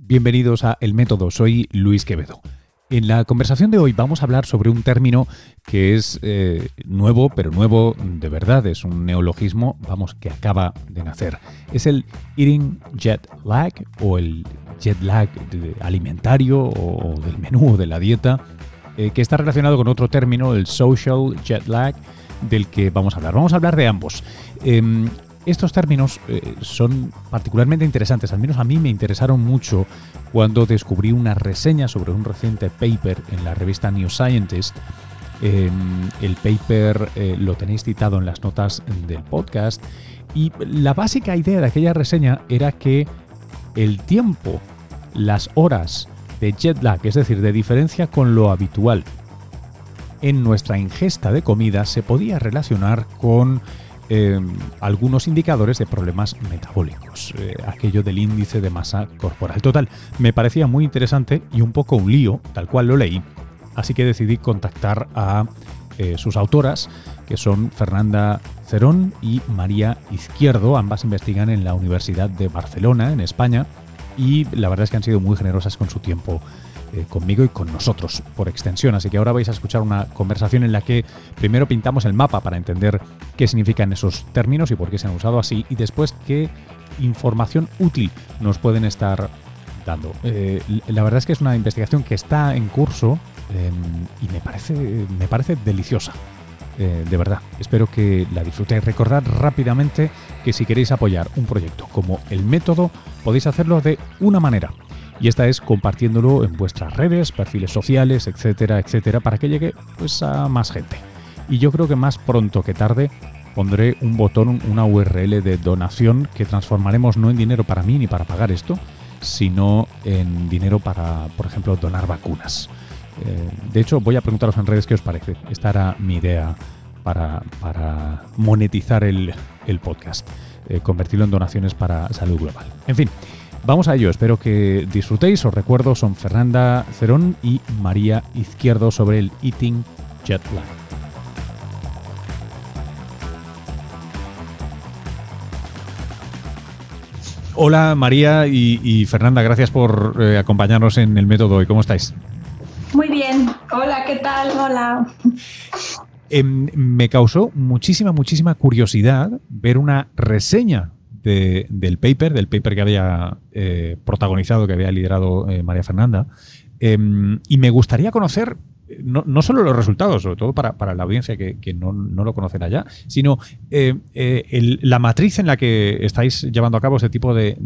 Bienvenidos a El Método, soy Luis Quevedo. En la conversación de hoy vamos a hablar sobre un término que es eh, nuevo, pero nuevo de verdad, es un neologismo, vamos, que acaba de nacer. Es el eating jet lag o el jet lag alimentario o del menú o de la dieta, eh, que está relacionado con otro término, el social jet lag, del que vamos a hablar. Vamos a hablar de ambos. Em, estos términos eh, son particularmente interesantes, al menos a mí me interesaron mucho cuando descubrí una reseña sobre un reciente paper en la revista New Scientist. Em, el paper eh, lo tenéis citado en las notas del podcast y la básica idea de aquella reseña era que el tiempo, las horas de jet lag, es decir, de diferencia con lo habitual en nuestra ingesta de comida, se podía relacionar con Em, algunos indicadores de problemas metabólicos, eh, aquello del índice de masa corporal. Total, me parecía muy interesante y un poco un lío, tal cual lo leí, así que decidí contactar a eh, sus autoras, que son Fernanda Cerón y María Izquierdo, ambas investigan en la Universidad de Barcelona, en España, y la verdad es que han sido muy generosas con su tiempo eh, conmigo y con nosotros por extensión. Así que ahora vais a escuchar una conversación en la que primero pintamos el mapa para entender qué significan esos términos y por qué se han usado así y después qué información útil nos pueden estar dando. Eh, la verdad es que es una investigación que está en curso em, y me parece, me parece deliciosa. Eh, de verdad, espero que la disfrutéis. Recordad rápidamente que si queréis apoyar un proyecto como el método, podéis hacerlo de una manera y esta es compartiéndolo en vuestras redes, perfiles sociales, etcétera, etcétera, para que llegue pues, a más gente. Y yo creo que más pronto que tarde pondré un botón, una URL de donación que transformaremos no en dinero para mí ni para pagar esto, sino en dinero para, por ejemplo, donar vacunas. Eh, de hecho, voy a preguntaros en redes qué os parece. Esta era mi idea para, monetizar el, podcast, eh, convertirlo en donaciones para salud global. En fin, Vamos a ello, espero que disfrutéis. Os recuerdo, son Fernanda Cerón y María Izquierdo sobre el Eating Jet Lag. Hola María y, Fernanda, gracias por eh, acompañarnos en el método ¿Y ¿Cómo estáis? Muy bien. Hola, ¿qué tal? Hola. Em, me causó muchísima, muchísima curiosidad ver una reseña del paper, del paper que había eh, protagonizado, que había liderado eh, María Fernanda. Em, y me gustaría conocer no, no, solo los resultados, sobre todo para, la audiencia que, no, lo conocerá ya, sino eh, la matriz en la que estáis llevando a cabo ese tipo de,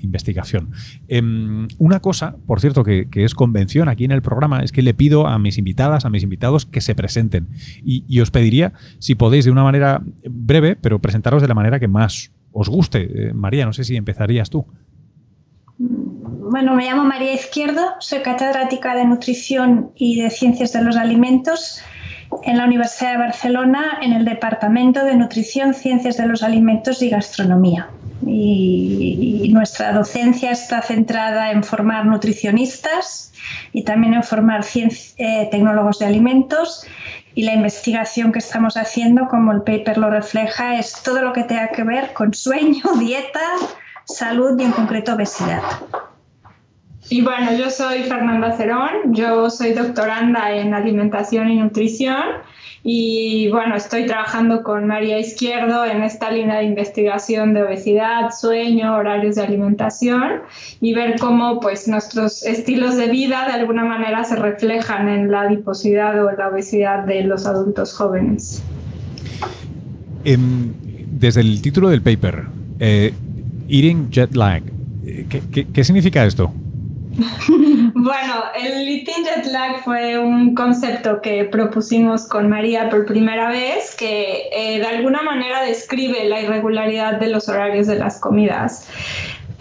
investigación. Em, una cosa, por cierto, que, es convención aquí en el programa, es que le pido a mis invitadas, a mis invitados, que se presenten. Y, y os pediría, si podéis, de una manera breve, pero presentaros de la manera que más os guste. Eh, María, no sé si empezarías tú. Bueno, me llamo María Izquierdo, soy catedrática de Nutrición y de Ciencias de los Alimentos en la Universidad de Barcelona en el Departamento de Nutrición, Ciencias de los Alimentos y Gastronomía. Y, nuestra docencia está centrada en formar nutricionistas y también en formar eh, tecnólogos de alimentos y la investigación que estamos haciendo, como el paper lo refleja, es todo lo que tenga que ver con sueño, dieta, salud y en concreto obesidad. Y bueno, yo soy Fernanda Cerón, yo soy doctoranda en alimentación y nutrición y bueno, estoy trabajando con María Izquierdo en esta línea de investigación de obesidad, sueño, horarios de alimentación y ver cómo pues nuestros estilos de vida de alguna manera se reflejan en la adiposidad o la obesidad de los adultos jóvenes. Em, desde el título del paper, eh, Eating Jet Lag, eh, qué significa esto? Bueno, el eating jet lag fue un concepto que propusimos con María por primera vez, que eh, de alguna manera describe la irregularidad de los horarios de las comidas.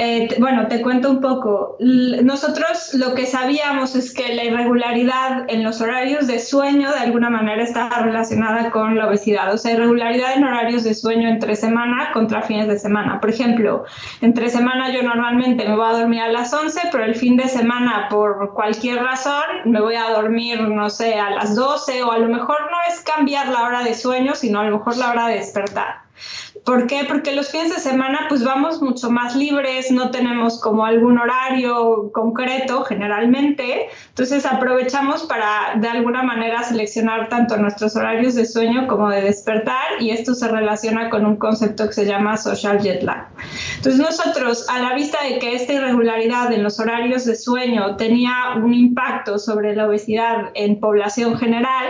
Eh, bueno, te cuento un poco. Nosotros lo que sabíamos es que la irregularidad en los horarios de sueño de alguna manera está relacionada con la obesidad, o sea, irregularidad en horarios de sueño entre semana contra fines de semana. Por ejemplo, entre semana yo normalmente me voy a dormir a las 11, pero el fin de semana por cualquier razón me voy a dormir, no sé, a las 12 o a lo mejor no es cambiar la hora de sueño, sino a lo mejor la hora de despertar. ¿Por qué? Porque los fines de semana pues vamos mucho más libres, no tenemos como algún horario concreto generalmente, entonces aprovechamos para de alguna manera seleccionar tanto nuestros horarios de sueño como de despertar y esto se relaciona con un concepto que se llama social jet lag. Entonces nosotros a la vista de que esta irregularidad en los horarios de sueño tenía un impacto sobre la obesidad en población general,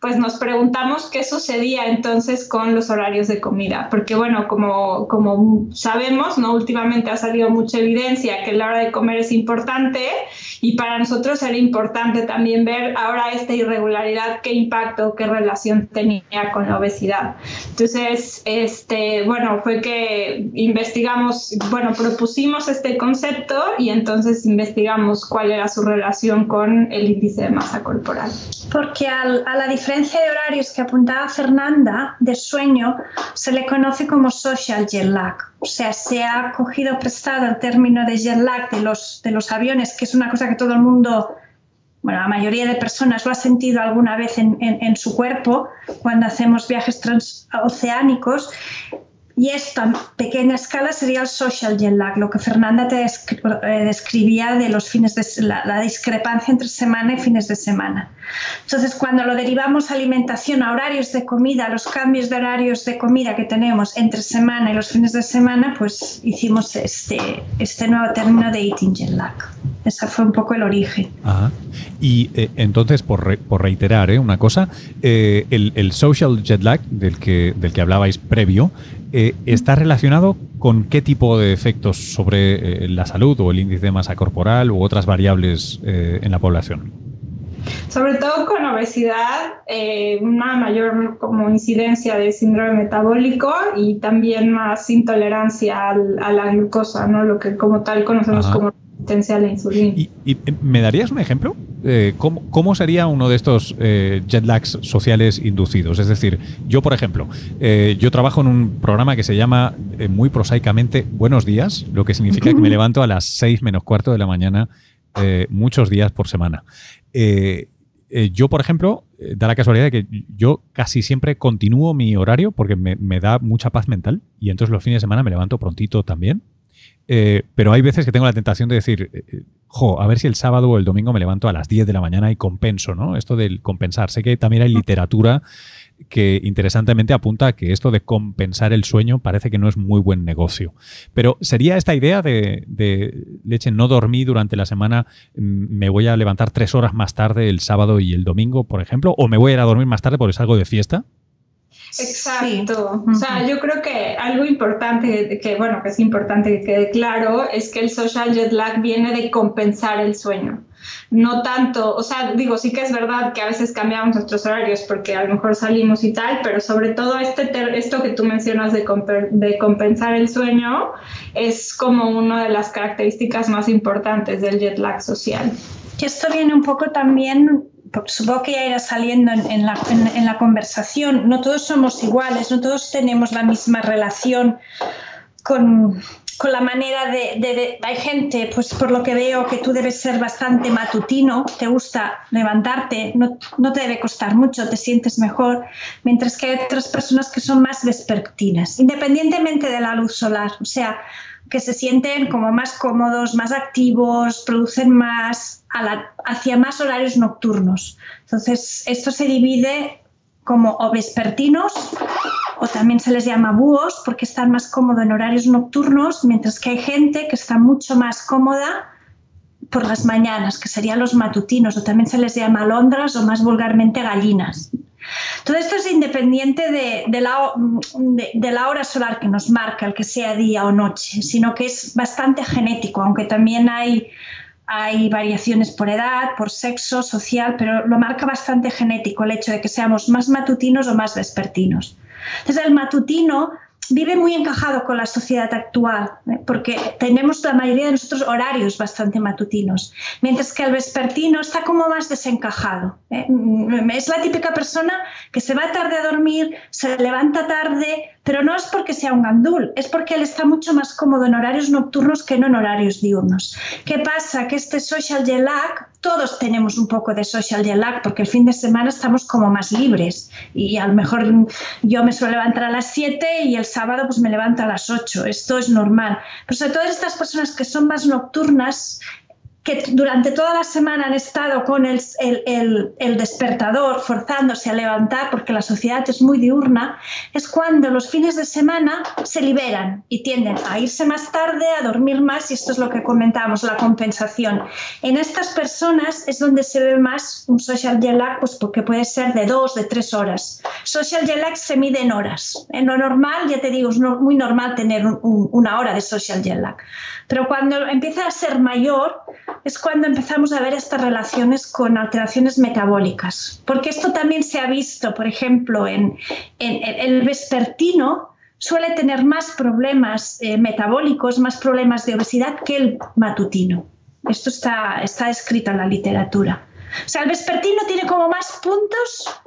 pues nos preguntamos qué sucedía entonces con los horarios de comida, porque bueno, como, como sabemos, ¿no? últimamente ha salido mucha evidencia que la hora de comer es importante y para nosotros era importante también ver ahora esta irregularidad, qué impacto, qué relación tenía con la obesidad. Entonces, este, bueno, fue que investigamos, bueno, propusimos este concepto y entonces investigamos cuál era su relación con el índice de masa corporal. Porque a la diferencia de horarios que apuntaba Fernanda de sueño se le conoce como social jet lag. O sea, se ha cogido prestado el término de jet lag de los, de los aviones, que es una cosa que todo el mundo, bueno, la mayoría de personas lo ha sentido alguna vez en, en su cuerpo cuando hacemos viajes transoceánicos y esta pequeña escala sería el social jet lag, lo que Fernanda te eh, describía de los fines de la, discrepancia entre semana y fines de semana. Entonces, cuando lo derivamos a alimentación, a horarios de comida, a los cambios de horarios de comida que tenemos entre semana y los fines de semana, pues hicimos este, este nuevo término de eating jet lag. Ese fue un poco el origen. Y eh, entonces, por, por reiterar ¿eh? una cosa, el, el, social jet lag del que, del que hablabais previo, eh, ¿está relacionado con qué tipo de efectos sobre eh, la salud o el índice de masa corporal u otras variables eh, en la población? Sobre todo con obesidad, una mayor como incidencia de síndrome metabólico y también más intolerancia a la glucosa, ¿no? lo que como tal conocemos como resistencia a la insulina. ¿Y, me darías un ejemplo? ¿Cómo, sería uno de estos jet lags sociales inducidos? Es decir, yo, por ejemplo, yo trabajo en un programa que se llama muy prosaicamente Buenos días, lo que significa que me levanto a las 6 menos cuarto de la mañana muchos días por semana. yo, por ejemplo, da la casualidad de que yo casi siempre continúo mi horario porque me, me da mucha paz mental y entonces los fines de semana me levanto prontito también. Eh, pero hay veces que tengo la tentación de decir, eh, eh, jo, a ver si el sábado o el domingo me levanto a las 10 de la mañana y compenso, ¿no? Esto del compensar. Sé que también hay literatura que interesantemente apunta a que esto de compensar el sueño parece que no es muy buen negocio. Pero ¿sería esta idea de, de leche, no dormí durante la semana, me voy a levantar tres horas más tarde el sábado y el domingo, por ejemplo? ¿O me voy a ir a dormir más tarde porque salgo de fiesta? Exacto. O sea, yo creo que algo importante, que bueno, que es importante que quede claro, es que el social jet lag viene de compensar el sueño. No tanto, o sea, digo, sí que es verdad que a veces cambiamos nuestros horarios porque a lo mejor salimos y tal, pero sobre todo este esto que tú mencionas de, de compensar el sueño es como una de las características más importantes del jet lag social. Y esto viene un poco también supongo que ya irá saliendo en, la, en, la, conversación, no todos somos iguales, no todos tenemos la misma relación con, con la manera de, Hay gente, pues por lo que veo, que tú debes ser bastante matutino, te gusta levantarte, no, no te debe costar mucho, te sientes mejor, mientras que hay otras personas que son más vespertinas, independientemente de la luz solar. O sea, que se sienten como más cómodos, más activos, producen más hacia más horarios nocturnos. Entonces, esto se divide como o vespertinos o también se les llama búhos porque están más cómodos en horarios nocturnos, mientras que hay gente que está mucho más cómoda por las mañanas, que serían los matutinos, o también se les llama alondras o más vulgarmente gallinas. Todo esto es independiente de, la, hora solar que nos marca, el que sea día o noche, sino que es bastante genético, aunque también hay, hay variaciones por edad, por sexo, social, pero lo marca bastante genético el hecho de que seamos más matutinos o más vespertinos. Entonces el matutino vive muy encajado con la sociedad actual, ¿eh? porque tenemos la mayoría de nosotros horarios bastante matutinos, mientras que el vespertino está como más desencajado. ¿eh? Mm, es la típica persona que se va tarde a dormir, se levanta tarde, Pero no es porque sea un gandul, es porque él está mucho más cómodo en horarios nocturnos que no en horarios diurnos. ¿Qué pasa? Que este social jet lag, todos tenemos un poco de social jet lag porque el fin de semana estamos como más libres y a lo mejor yo me suelo levantar a las 7 y el sábado pues me levanto a las 8. Esto es normal. Pero sobre todo estas personas que son más nocturnas, que durante toda la semana han estado con el, el, despertador forzándose a levantar porque la sociedad es muy diurna, es cuando los fines de semana se liberan y tienden a irse más tarde, a dormir más y esto es lo que comentábamos, la compensación. En estas personas es donde se ve más un social jet lag, pues porque puede ser de dos, de tres horas. Social jet lag se mide en horas. En lo normal, ya te digo, es muy normal tener una hora de social jet lag. Pero cuando empieza a ser mayor, es cuando empezamos a ver estas relaciones con alteraciones metabólicas. Porque esto también se ha visto, por ejemplo, en, el vespertino suele tener más problemas eh, metabólicos, más problemas de obesidad que el matutino. Esto está, está escrito en la literatura. O sea, el vespertino tiene como más puntos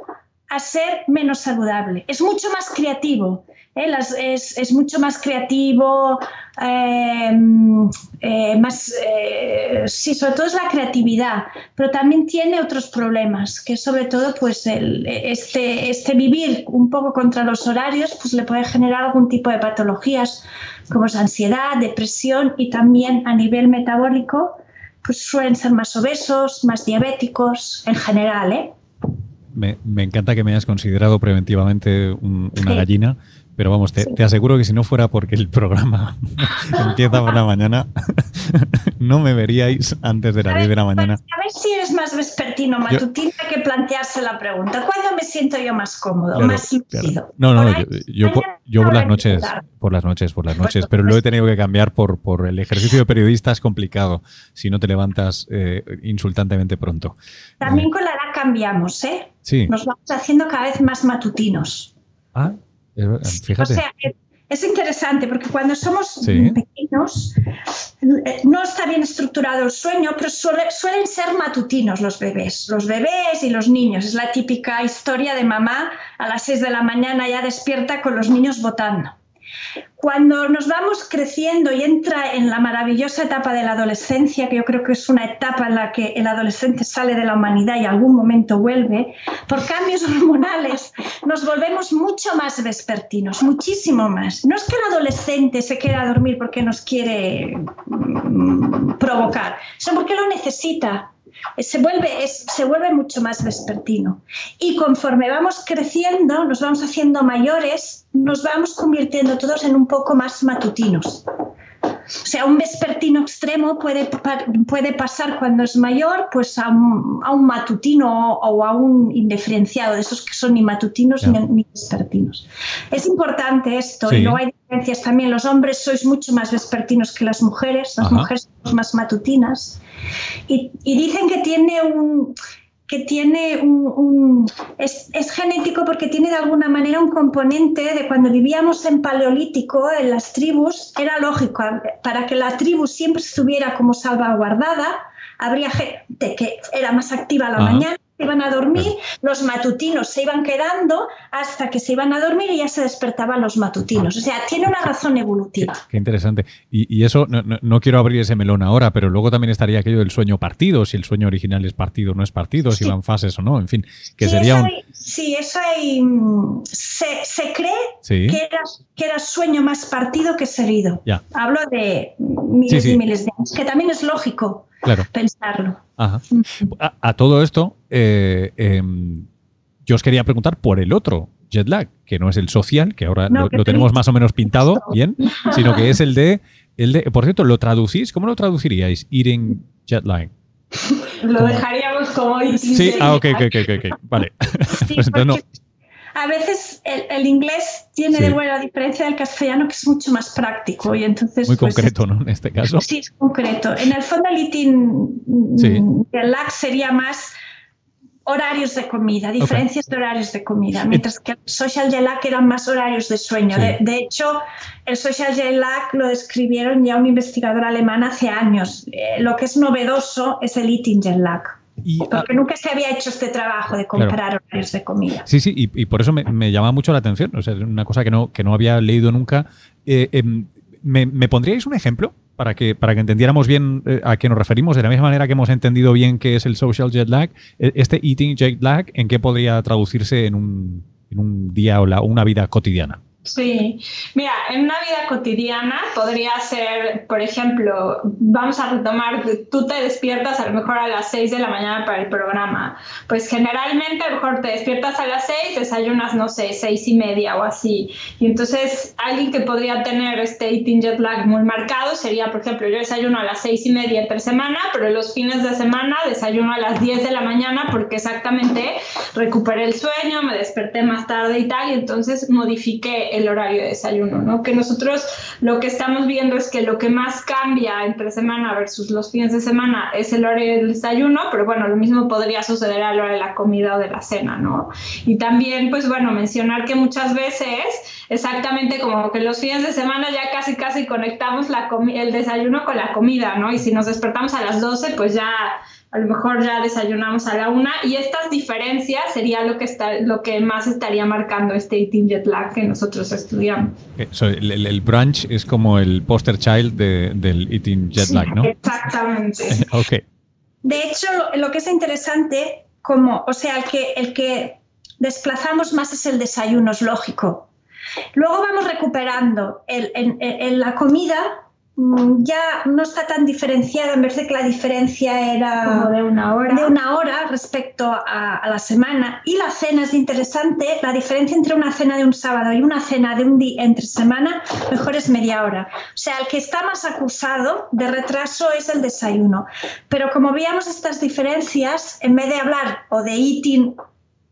a ser menos saludable. Es mucho más creativo, ¿eh? es, mucho más creativo, em, eh, más, eh, sí, sobre todo es la creatividad, pero también tiene otros problemas, que sobre todo pues este, este vivir un poco contra los horarios pues le puede generar algún tipo de patologías como es ansiedad, depresión y también a nivel metabólico pues suelen ser más obesos, más diabéticos en general, Me, encanta que me hayas considerado preventivamente una gallina, pero vamos, te, aseguro que si no fuera porque el programa empieza por la mañana, no me veríais antes de las 10 de la mañana. A ver si eres más vespertino, matutino, hay que plantearse la pregunta. ¿Cuándo me siento yo más cómodo, más lúcido? No, no, yo, yo, por, las noches, por las noches, por las noches, pero lo he tenido que cambiar por, por el ejercicio de periodista es complicado si no te levantas eh, insultantemente pronto. También con la cambiamos, ¿eh? Sí. Nos vamos haciendo cada vez más matutinos. Ah, es interesante porque cuando somos pequeños eh, no está bien estructurado el sueño, pero suelen ser matutinos los bebés, los bebés y los niños. Es la típica historia de mamá a las 6 de la mañana ya despierta con los niños votando. Cuando nos vamos creciendo y entra en la maravillosa etapa de la adolescencia, que yo creo que es una etapa en la que el adolescente sale de la humanidad y algún momento vuelve, por cambios hormonales nos volvemos mucho más vespertinos, muchísimo más. No es que el adolescente se quiera dormir porque nos quiere mm, provocar, sino porque lo necesita se vuelve, se vuelve mucho más vespertino. Y conforme vamos creciendo, nos vamos haciendo mayores, nos vamos convirtiendo todos en un poco más matutinos. O sea, un vespertino extremo puede, puede pasar cuando es mayor pues a un, a un matutino o a un indiferenciado, de esos que son ni matutinos ni, vespertinos. Es importante esto y no hay diferencias también. Los hombres sois mucho más vespertinos que las mujeres, las mujeres somos más matutinas. Y, y dicen que tiene un que tiene un, es, genético porque tiene de alguna manera un componente de cuando vivíamos en paleolítico, en las tribus, era lógico, para que la tribu siempre estuviera como salvaguardada, habría gente que era más activa a la mañana iban a dormir, los matutinos se iban quedando hasta que se iban a dormir y ya se despertaban los matutinos. O sea, tiene una razón evolutiva. Qué interesante. Y, eso, no, quiero abrir ese melón ahora, pero luego también estaría aquello del sueño partido, si el sueño original es partido o no es partido, si van fases o no, en fin, que sería un... sí, eso hay... Se, cree que, era, que era sueño más partido que seguido. Ya. Hablo de miles y miles de años, que también es lógico pensarlo. Mm. A, todo esto, eh, em, yo os quería preguntar por el otro jet lag, que no es el social, que ahora lo, tenemos más o menos pintado bien, sino que es el de, el de. Por cierto, ¿lo traducís? ¿Cómo lo traduciríais? Eating jet lag. Lo dejaríamos como Sí, ah, ok, ok, ok, ok. Vale. pues entonces no a veces el, inglés tiene de buena diferencia del castellano, que es mucho más práctico. Y entonces, Muy pues, concreto, ¿no? En este caso. Sí, es concreto. En el fondo, el eating el lag sería más horarios de comida, diferencias de horarios de comida, mientras que el social lag eran más horarios de sueño. De, hecho, el social lag lo describieron ya un investigador alemán hace años. Eh, lo que es novedoso es el eating jet lag. Porque nunca se había hecho este trabajo de comparar horarios de comida. Sí, sí, y, por eso me, llama mucho la atención. O sea, una cosa que no, que no había leído nunca. Eh, em, ¿me, pondríais un ejemplo para que, para que entendiéramos bien eh, a qué nos referimos? De la misma manera que hemos entendido bien qué es el social jet lag, e, este eating jet lag, ¿en qué podría traducirse en un, en un día o una vida cotidiana? Sí, mira, en una vida cotidiana podría ser, por ejemplo, vamos a retomar, tú te despiertas a lo mejor a las 6 de la mañana para el programa. Pues generalmente a lo mejor te despiertas a las 6, desayunas, no sé, seis y media o así. Y entonces alguien que podría tener este eating jet lag muy marcado sería, por ejemplo, yo desayuno a las seis y media entre semana, pero los fines de semana desayuno a las 10 de la mañana porque exactamente recuperé el sueño, me desperté más tarde y tal, y entonces modifiqué el horario de desayuno, ¿no? Que nosotros lo que estamos viendo es que lo que más cambia entre semana versus los fines de semana es el horario del desayuno, pero bueno, lo mismo podría suceder a la hora de la comida o de la cena, ¿no? Y también, pues bueno, mencionar que muchas veces, exactamente como que los fines de semana ya casi casi conectamos el desayuno con la comida, ¿no? Y si nos despertamos a las 12, pues ya a lo mejor ya desayunamos a la una y estas diferencias sería lo que, está, lo que más estaría marcando este eating jet lag que nosotros estudiamos. el, brunch es como el poster child del eating jet lag, ¿no? Exactamente. ok. De hecho, lo, que es interesante, como, o sea, el que, el que desplazamos más es el desayuno, es lógico. Luego vamos recuperando el, en la comida, ya no está tan diferenciada, en vez de que la diferencia era de una hora, de una hora respecto a, la semana. Y la cena es interesante, la diferencia entre una cena de un sábado y una cena de un día entre semana, mejor es media hora. O sea, el que está más acusado de retraso es el desayuno. Pero como veíamos estas diferencias, en vez de hablar o de eating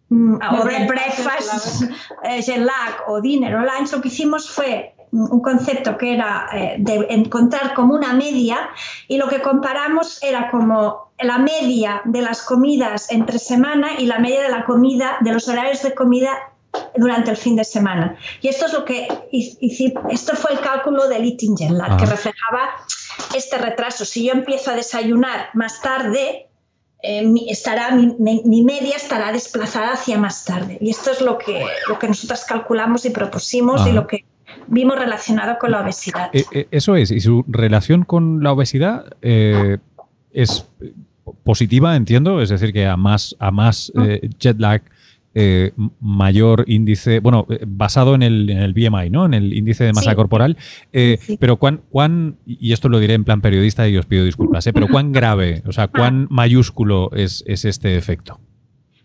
mm, o de breakfast, eh, jet lag o dinner o lunch, lo que hicimos fue un concepto que era eh, de encontrar como una media y lo que comparamos era como la media de las comidas entre semana y la media de la comida, de los horarios de comida durante el fin de semana. Y esto es lo que esto fue el cálculo del eating jet que reflejaba este retraso. Si yo empiezo a desayunar más tarde, eh, mi, estará, mi, media estará desplazada hacia más tarde. Y esto es lo que, lo que nosotros calculamos y propusimos y lo que vimos relacionado con la obesidad. Eh, eh, eso es, y su relación con la obesidad eh, es positiva, entiendo, es decir, que a más, a más jet lag, mayor índice, bueno, basado en el, en el, BMI, ¿no? En el índice de masa corporal. Pero cuán, cuán, y esto lo diré en plan periodista y os pido disculpas, pero cuán grave, o sea, cuán mayúsculo es, es este efecto.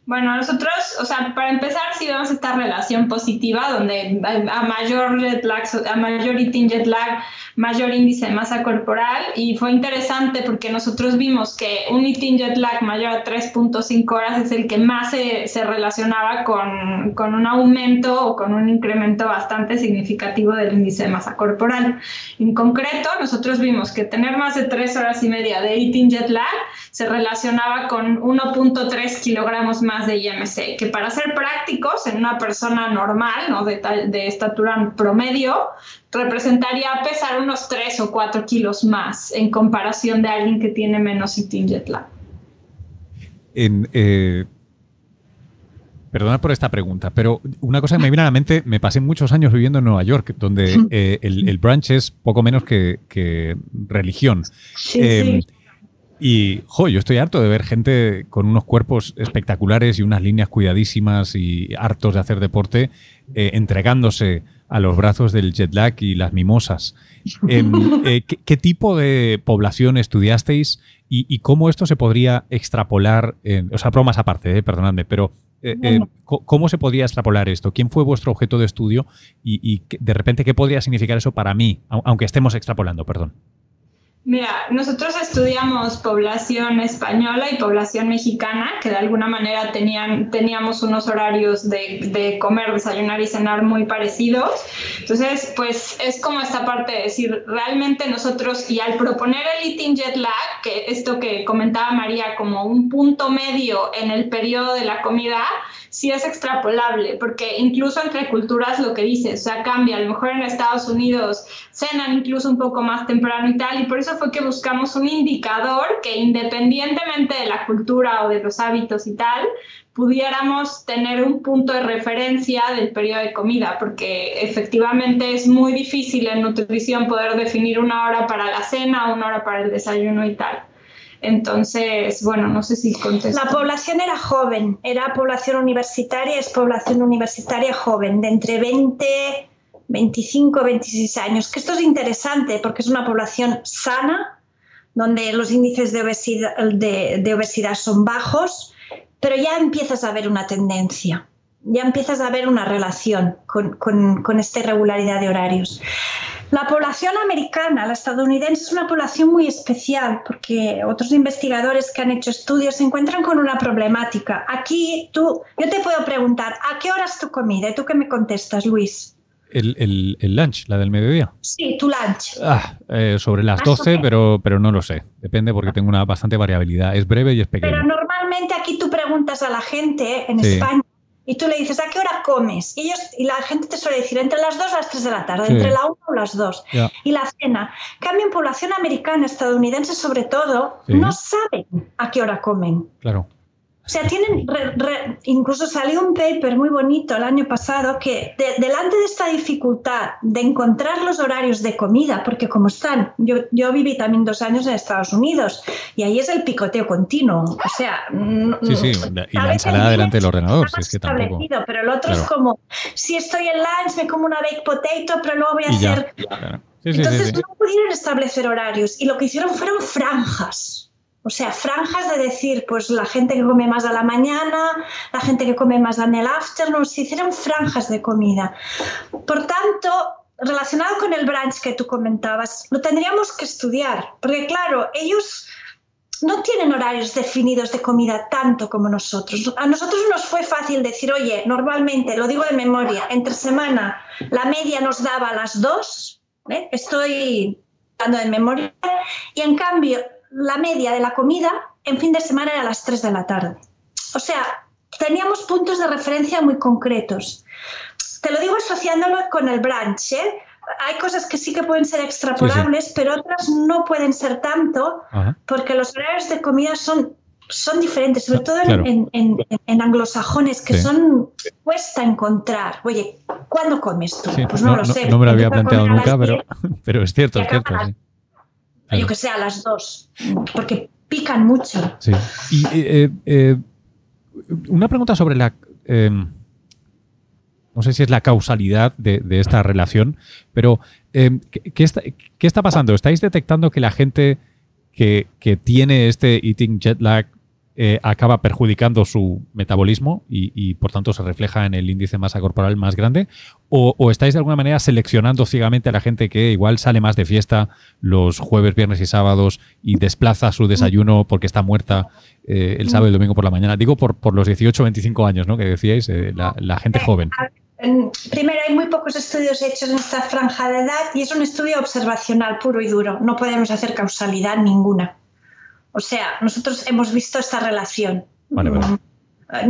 Bueno, nosotros, o sea, para empezar, sí vemos esta relación positiva donde a mayor jet lag, a mayor eating jet lag, mayor índice de masa corporal y fue interesante porque nosotros vimos que un eating jet lag mayor a 3.5 horas es el que más se, se relacionaba con, con, un aumento o con un incremento bastante significativo del índice de masa corporal. En concreto, nosotros vimos que tener más de 3 horas y media de eating jet lag se relacionaba con 1.3 kilogramos más de IMC, que para ser prácticos, en una persona normal, ¿no? de, de estatura promedio, representaría pesar unos 3 o 4 kilos más en comparación de alguien que tiene menos eating jet lag. En, eh, Perdona por esta pregunta, pero una cosa que me viene a la mente, me pasé muchos años viviendo en Nueva York, donde eh, el, el, brunch es poco menos que, religión. Sí, em, sí. Y, jo, yo estoy harto de ver gente con unos cuerpos espectaculares y unas líneas cuidadísimas y hartos de hacer deporte, eh, entregándose a los brazos del jet lag y las mimosas. Em, eh, ¿qué, tipo de población estudiasteis y, cómo esto se podría extrapolar? o sea, bromas aparte, eh, perdonadme, pero ¿cómo se podría extrapolar esto? ¿Quién fue vuestro objeto de estudio y, y de repente qué podría significar eso para mí, aunque estemos extrapolando, perdón? Mira, nosotros estudiamos población española y población mexicana, que de alguna manera tenían, teníamos unos horarios de, de, comer, desayunar y cenar muy parecidos. Entonces, pues es como esta parte de decir, realmente nosotros, y al proponer el eating jet lag, que esto que comentaba María como un punto medio en el periodo de la comida, sí es extrapolable, porque incluso entre culturas lo que dices, o sea, cambia. A lo mejor en Estados Unidos cenan incluso un poco más temprano y tal, y por eso fue que buscamos un indicador que independientemente de la cultura o de los hábitos y tal, pudiéramos tener un punto de referencia del periodo de comida, porque efectivamente es muy difícil en nutrición poder definir una hora para la cena, una hora para el desayuno y tal. Entonces, bueno, no sé si contesto. La población era joven, era población universitaria, es población universitaria joven, de entre 20, 25, 26 años. Que esto es interesante porque es una población sana, donde los índices de obesidad, de, obesidad son bajos, pero ya empiezas a ver una tendencia, ya empiezas a ver una relación con, con, con esta irregularidad de horarios. La población americana, la estadounidense, es una población muy especial porque otros investigadores que han hecho estudios se encuentran con una problemática. Aquí tú, yo te puedo preguntar, ¿a qué hora es tu comida? ¿Y tú qué me contestas, Luis? El, el, lunch, la del mediodía. Sí, tu lunch. Ah, eh, sobre las 12, pero, pero no lo sé. Depende porque tengo una bastante variabilidad. Es breve y es pequeño. Pero normalmente aquí tú preguntas a la gente en España y tú le dices, ¿a qué hora comes? Y, ellos, y la gente te suele decir, entre las 2 y las 3 de la tarde, entre la 1 o las 2. Y la cena. Cambio en población americana, estadounidense sobre todo, no saben a qué hora comen. Claro. O sea, tienen, incluso salió un paper muy bonito el año pasado que delante de esta dificultad de encontrar los horarios de comida, porque como están, yo, yo viví también dos años en Estados Unidos y ahí es el picoteo continuo. O sea, sí, sí, y la ensalada delante del ordenador, si es que tampoco. Pero el otro es como, si estoy en lunch me como una baked potato, pero luego voy a hacer... Entonces no pudieron establecer horarios y lo que hicieron fueron franjas. O sea, franjas de decir, pues la gente que come más a la mañana, la gente que come más en el afternoon, se hicieron franjas de comida. Por tanto, relacionado con el brunch que tú comentabas, lo tendríamos que estudiar, porque claro, ellos no tienen horarios definidos de comida tanto como nosotros. A nosotros nos fue fácil decir, oye, normalmente, lo digo de memoria, entre semana la media nos daba las dos, ¿eh? estoy hablando de memoria, y en cambio la media de la comida en fin de semana era a las 3 de la tarde. O sea, teníamos puntos de referencia muy concretos. Te lo digo asociándolo con el brunch. ¿eh? Hay cosas que sí que pueden ser extrapolables, pero otras no pueden ser tanto, porque los horarios de comida son, son diferentes, sobre todo en, anglosajones, que son cuesta encontrar. Oye, ¿cuándo comes tú? pues no, lo sé. No me lo había planteado nunca, pero, pero es cierto, es cierto. Sí yo que sé, a las dos, porque pican mucho. Sí. Y eh, eh, una pregunta sobre la... Em, no sé si es la causalidad de, esta relación, pero em, ¿qué, está, pasando? ¿Estáis detectando que la gente que, que tiene este eating jet lag eh, acaba perjudicando su metabolismo y, por tanto se refleja en el índice de masa corporal más grande? O, estáis de alguna manera seleccionando ciegamente a la gente que igual sale más de fiesta los jueves, viernes y sábados y desplaza su desayuno porque está muerta eh, el sábado y el domingo por la mañana? Digo por, los 18 o 25 años ¿no? que decíais, eh, la, gente joven. Primero, hay muy pocos estudios hechos en esta franja de edad y es un estudio observacional puro y duro. No podemos hacer causalidad ninguna. O sea, nosotros hemos visto esta relación. Mm,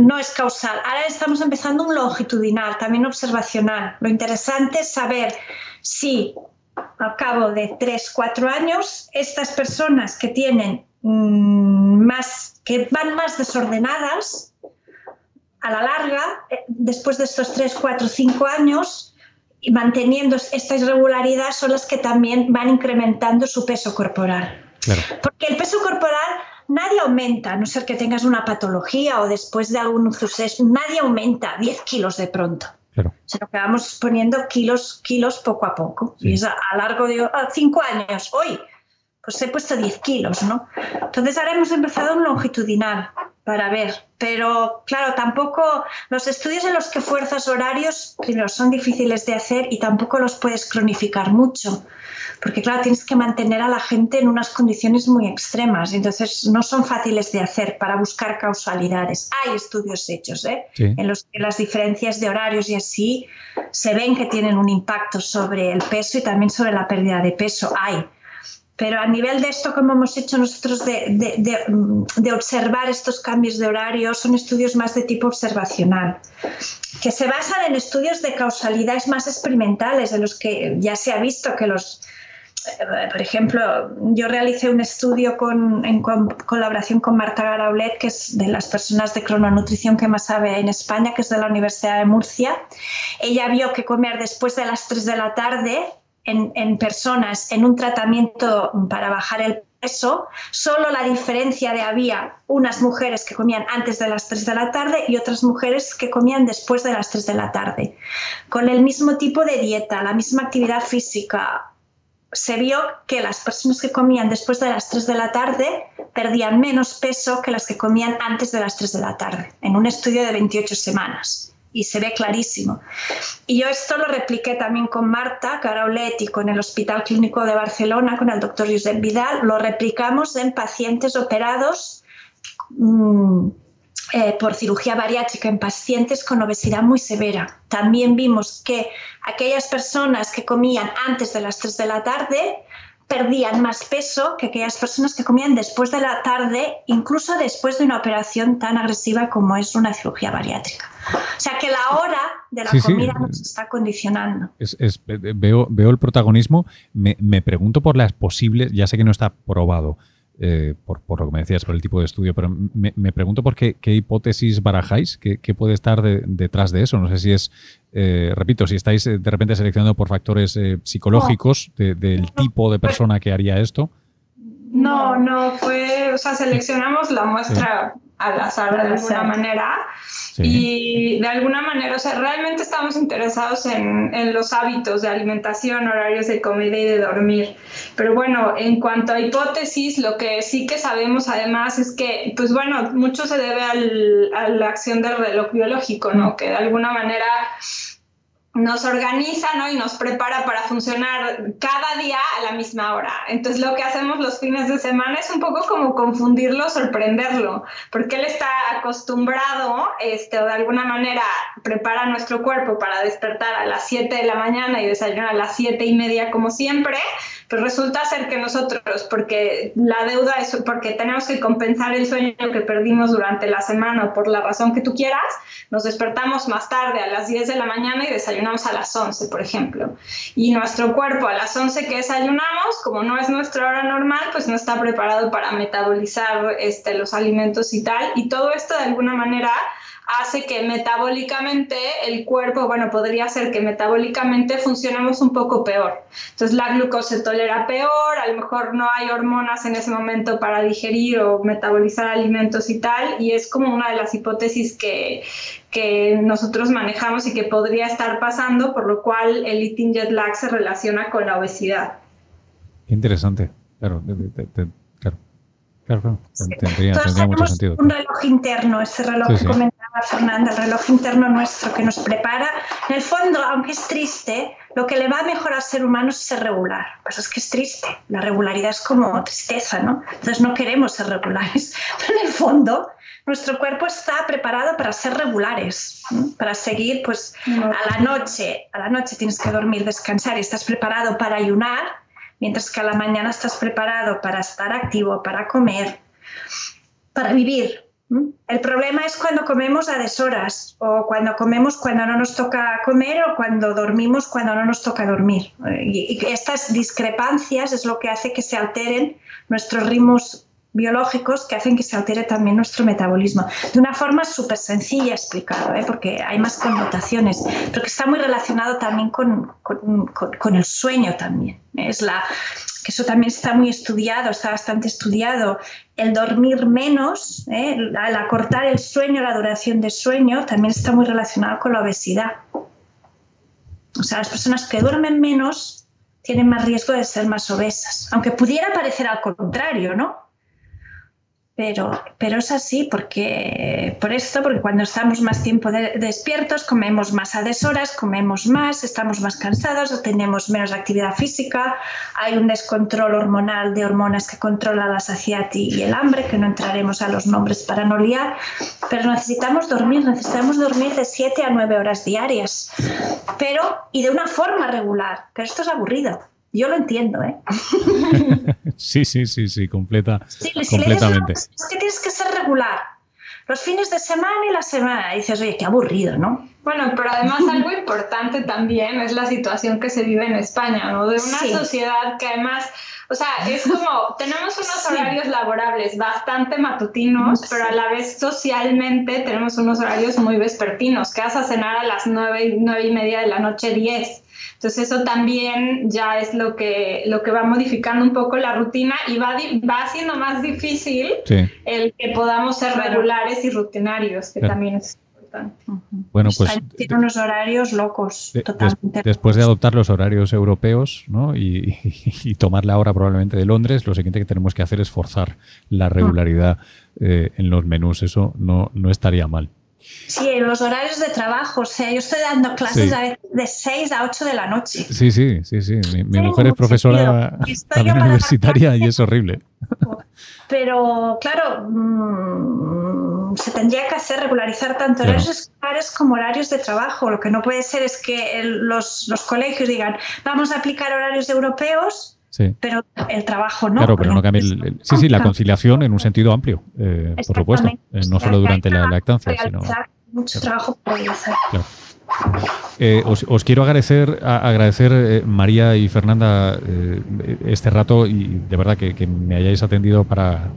no es causal. Ahora estamos empezando un longitudinal, también observacional. Lo interesante es saber si al cabo de 3, 4 años, estas personas que tienen mm, más, que van más desordenadas, a la larga, eh, después de estos 3, 4, 5 años, y manteniendo esta irregularidad, son las que también van incrementando su peso corporal. Porque el peso corporal nadie aumenta, a no ser que tengas una patología o después de algún suceso, nadie aumenta 10 kilos de pronto. Claro. Sino que vamos poniendo kilos, kilos poco a poco. Y es a, largo de 5 años. Hoy, pues he puesto 10 kilos, ¿no? Entonces ahora hemos empezado un longitudinal para ver. Pero claro, tampoco los estudios en los que fuerzas horarios, primero, son difíciles de hacer y tampoco los puedes cronificar mucho. Porque claro, tienes que mantener a la gente en unas condiciones muy extremas. Entonces no son fáciles de hacer para buscar causalidades. Hay estudios hechos ¿eh? en los que las diferencias de horarios y así se ven que tienen un impacto sobre el peso y también sobre la pérdida de peso. Hay pero a nivel de esto, como hemos hecho nosotros, de, observar estos cambios de horario, son estudios más de tipo observacional, que se basan en estudios de causalidades más experimentales, en los que ya se ha visto que los, por ejemplo, yo realicé un estudio con, en colaboración con Marta Garaulet, que es de las personas de crononutrición que más sabe en España, que es de la Universidad de Murcia. Ella vio que comer después de las 3 de la tarde en, personas en un tratamiento para bajar el eso, solo la diferencia de había unas mujeres que comían antes de las 3 de la tarde y otras mujeres que comían después de las 3 de la tarde. Con el mismo tipo de dieta, la misma actividad física, se vio que las personas que comían después de las 3 de la tarde perdían menos peso que las que comían antes de las 3 de la tarde, en un estudio de 28 semanas y se ve clarísimo. Y yo esto lo repliqué también con Marta Caraulet y con el Hospital Clínico de Barcelona, con el doctor Josep Vidal, lo replicamos en pacientes operados mm, eh, por cirugía bariátrica en pacientes con obesidad muy severa. También vimos que aquellas personas que comían antes de las 3 de la tarde perdían más peso que aquellas personas que comían después de la tarde, incluso después de una operación tan agresiva como es una cirugía bariátrica. O sea que la hora de la comida nos está condicionando. veo, veo el protagonismo. Me, me, pregunto por las posibles, ya sé que no está probado, eh, por, lo que me decías, por el tipo de estudio, pero me, pregunto por qué, qué, hipótesis barajáis, qué, puede estar detrás de eso. No sé si es, eh, repito, si estáis eh, de repente seleccionando por factores psicológicos del tipo de persona que haría esto. No, no. fue, o sea, seleccionamos la muestra al azar de alguna manera y de alguna manera, o sea, realmente estamos interesados en, en, los hábitos de alimentación, horarios de comida y de dormir. Pero bueno, en cuanto a hipótesis, lo que sí que sabemos además es que, pues bueno, mucho se debe al, a la acción del reloj biológico, ¿no? Que de alguna manera nos organiza ¿no? y nos prepara para funcionar cada día a la misma hora. Entonces lo que hacemos los fines de semana es un poco como confundirlo, sorprenderlo, porque él está acostumbrado, este, o de alguna manera prepara nuestro cuerpo para despertar a las 7 de la mañana y desayunar a las 7 y media como siempre, pero resulta ser que nosotros, porque la deuda es porque tenemos que compensar el sueño que perdimos durante la semana o por la razón que tú quieras, nos despertamos más tarde a las 10 de la mañana y desayunamos a las 11, por ejemplo. Y nuestro cuerpo a las 11 que desayunamos, como no es nuestra hora normal, pues no está preparado para metabolizar este, los alimentos y tal. Y todo esto de alguna manera hace que metabólicamente el cuerpo, bueno, podría ser que metabólicamente funcionemos un poco peor. Entonces la glucosa se tolera peor, a lo mejor no hay hormonas en ese momento para digerir o metabolizar alimentos y tal, y es como una de las hipótesis que, que nosotros manejamos y que podría estar pasando, por lo cual el eating jet lag se relaciona con la obesidad. Interesante. Claro, claro. Claro, Tendría, mucho sentido. Un reloj interno, ese reloj que comentaba Fernanda, el reloj interno nuestro que nos prepara. En el fondo, aunque es triste, lo que le va mejor al ser humano es ser regular. Pues es que es triste. La regularidad es como tristeza, ¿no? Entonces no queremos ser regulares. Pero en el fondo, nuestro cuerpo está preparado para ser regulares, para seguir, pues a la noche, a la noche tienes que dormir, descansar y estás preparado para ayunar mientras que a la mañana estás preparado para estar activo, para comer, para vivir. El problema es cuando comemos a deshoras o cuando comemos cuando no nos toca comer o cuando dormimos cuando no nos toca dormir. Y estas discrepancias es lo que hace que se alteren nuestros ritmos biológicos que hacen que se altere también nuestro metabolismo. De una forma súper sencilla explicado, ¿eh? porque hay más connotaciones, pero que está muy relacionado también con, con, el sueño también. Es la, que eso también está muy estudiado, está bastante estudiado. El dormir menos, ¿eh? al acortar el sueño, la duración de sueño, también está muy relacionado con la obesidad. O sea, las personas que duermen menos tienen más riesgo de ser más obesas, aunque pudiera parecer al contrario, ¿no? Pero, pero es así porque, por esto, porque cuando estamos más tiempo despiertos, comemos más a deshoras, comemos más, estamos más cansados, tenemos menos actividad física, hay un descontrol hormonal de hormonas que controla la saciedad y el hambre, que no entraremos a los nombres para no liar, pero necesitamos dormir, necesitamos dormir de 7 a 9 horas diarias, pero y de una forma regular, pero esto es aburrido. Yo lo entiendo, ¿eh? sí, sí, sí, sí, completa, completamente. Es que tienes que ser regular. los fines de semana y la semana. Y dices, oye, qué aburrido, ¿no? Bueno, pero además algo importante también es la situación que se vive en España, ¿no? De una sociedad que además, o sea, es como, tenemos unos horarios laborables bastante matutinos, pero a la vez socialmente tenemos unos horarios muy vespertinos, que vas a cenar a las nueve, nueve y media de la noche, diez. Entonces eso también ya es lo que, lo que va modificando un poco la rutina y va, va haciendo más difícil el que podamos ser regulares y rutinarios, que también es importante. Bueno, pues... Tiene unos horarios locos, totalmente. después de adoptar los horarios europeos ¿no? y, tomar la hora probablemente de Londres, lo siguiente que tenemos que hacer es forzar la regularidad eh, en los menús. Eso no, no estaría mal. Sí, los horarios de trabajo. O sea, yo estoy dando clases de 6 a 8 de la noche. Sí, sí, sí, sí. Mi, mujer es profesora también universitaria y es horrible. Pero, claro, mm, se tendría que hacer regularizar tanto horarios escolares como horarios de trabajo. Lo que no puede ser es que los, los colegios digan, vamos a aplicar horarios europeos pero el trabajo no. Claro, pero no cambia el, Sí, sí, la conciliación en un sentido amplio, eh, por supuesto. Eh, no solo durante la lactancia, sino. Mucho trabajo por realizar. Eh, os, quiero agradecer, agradecer eh, María y Fernanda eh, este rato y de verdad que, me hayáis atendido para,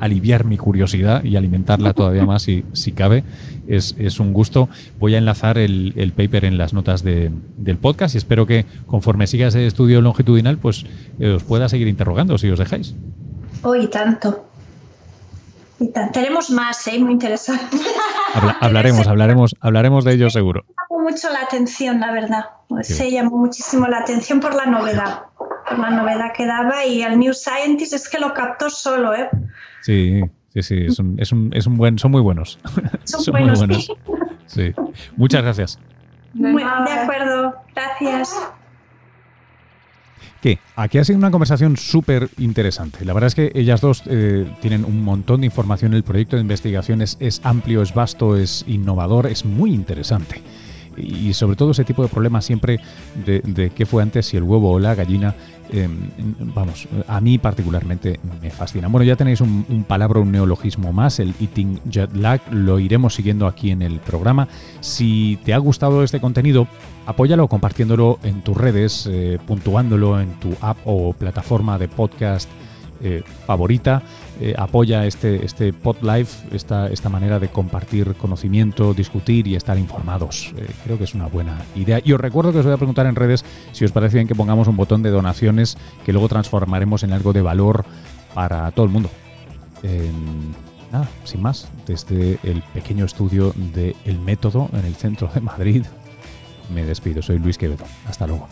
aliviar mi curiosidad y alimentarla todavía más si, si cabe. Es, un gusto. Voy a enlazar el, paper en las notas del podcast y espero que conforme siga ese estudio longitudinal, pues os pueda seguir interrogando si os dejáis. Hoy tanto. Tenemos más, ¿eh? muy interesante. hablaremos, hablaremos, hablaremos de ello seguro. Me llamó mucho la atención, la verdad. Se llamó muchísimo la atención por la novedad, por la novedad que daba y al New Scientist es que lo captó solo, ¿eh? Sí, sí, sí, es un, es un, es un buen, son muy buenos. Son, buenos. Muy buenos. Sí. Muchas gracias. de acuerdo, gracias que aquí ha sido una conversación súper interesante. La verdad es que ellas dos eh, tienen un montón de información. El proyecto de investigación es, amplio, es vasto, es innovador, es muy interesante. Y sobre todo ese tipo de problemas siempre de, qué fue antes, si el huevo o la gallina, em, vamos, a mí particularmente me fascina. Bueno, ya tenéis un, palabra, un neologismo más, el Eating Jet Lag, lo iremos siguiendo aquí en el programa. Si te ha gustado este contenido, apóyalo compartiéndolo en tus redes, eh, puntuándolo en tu app o plataforma de podcast eh, favorita. Eh, apoya este, este PodLife, esta, esta manera de compartir conocimiento, discutir y estar informados. creo que es una buena idea. Y os recuerdo que os voy a preguntar en redes si os parece bien que pongamos un botón de donaciones que luego transformaremos en algo de valor para todo el mundo. nada, sin más, desde el pequeño estudio de El Método en el centro de Madrid, me despido. Soy Luis Quevedo. Hasta luego.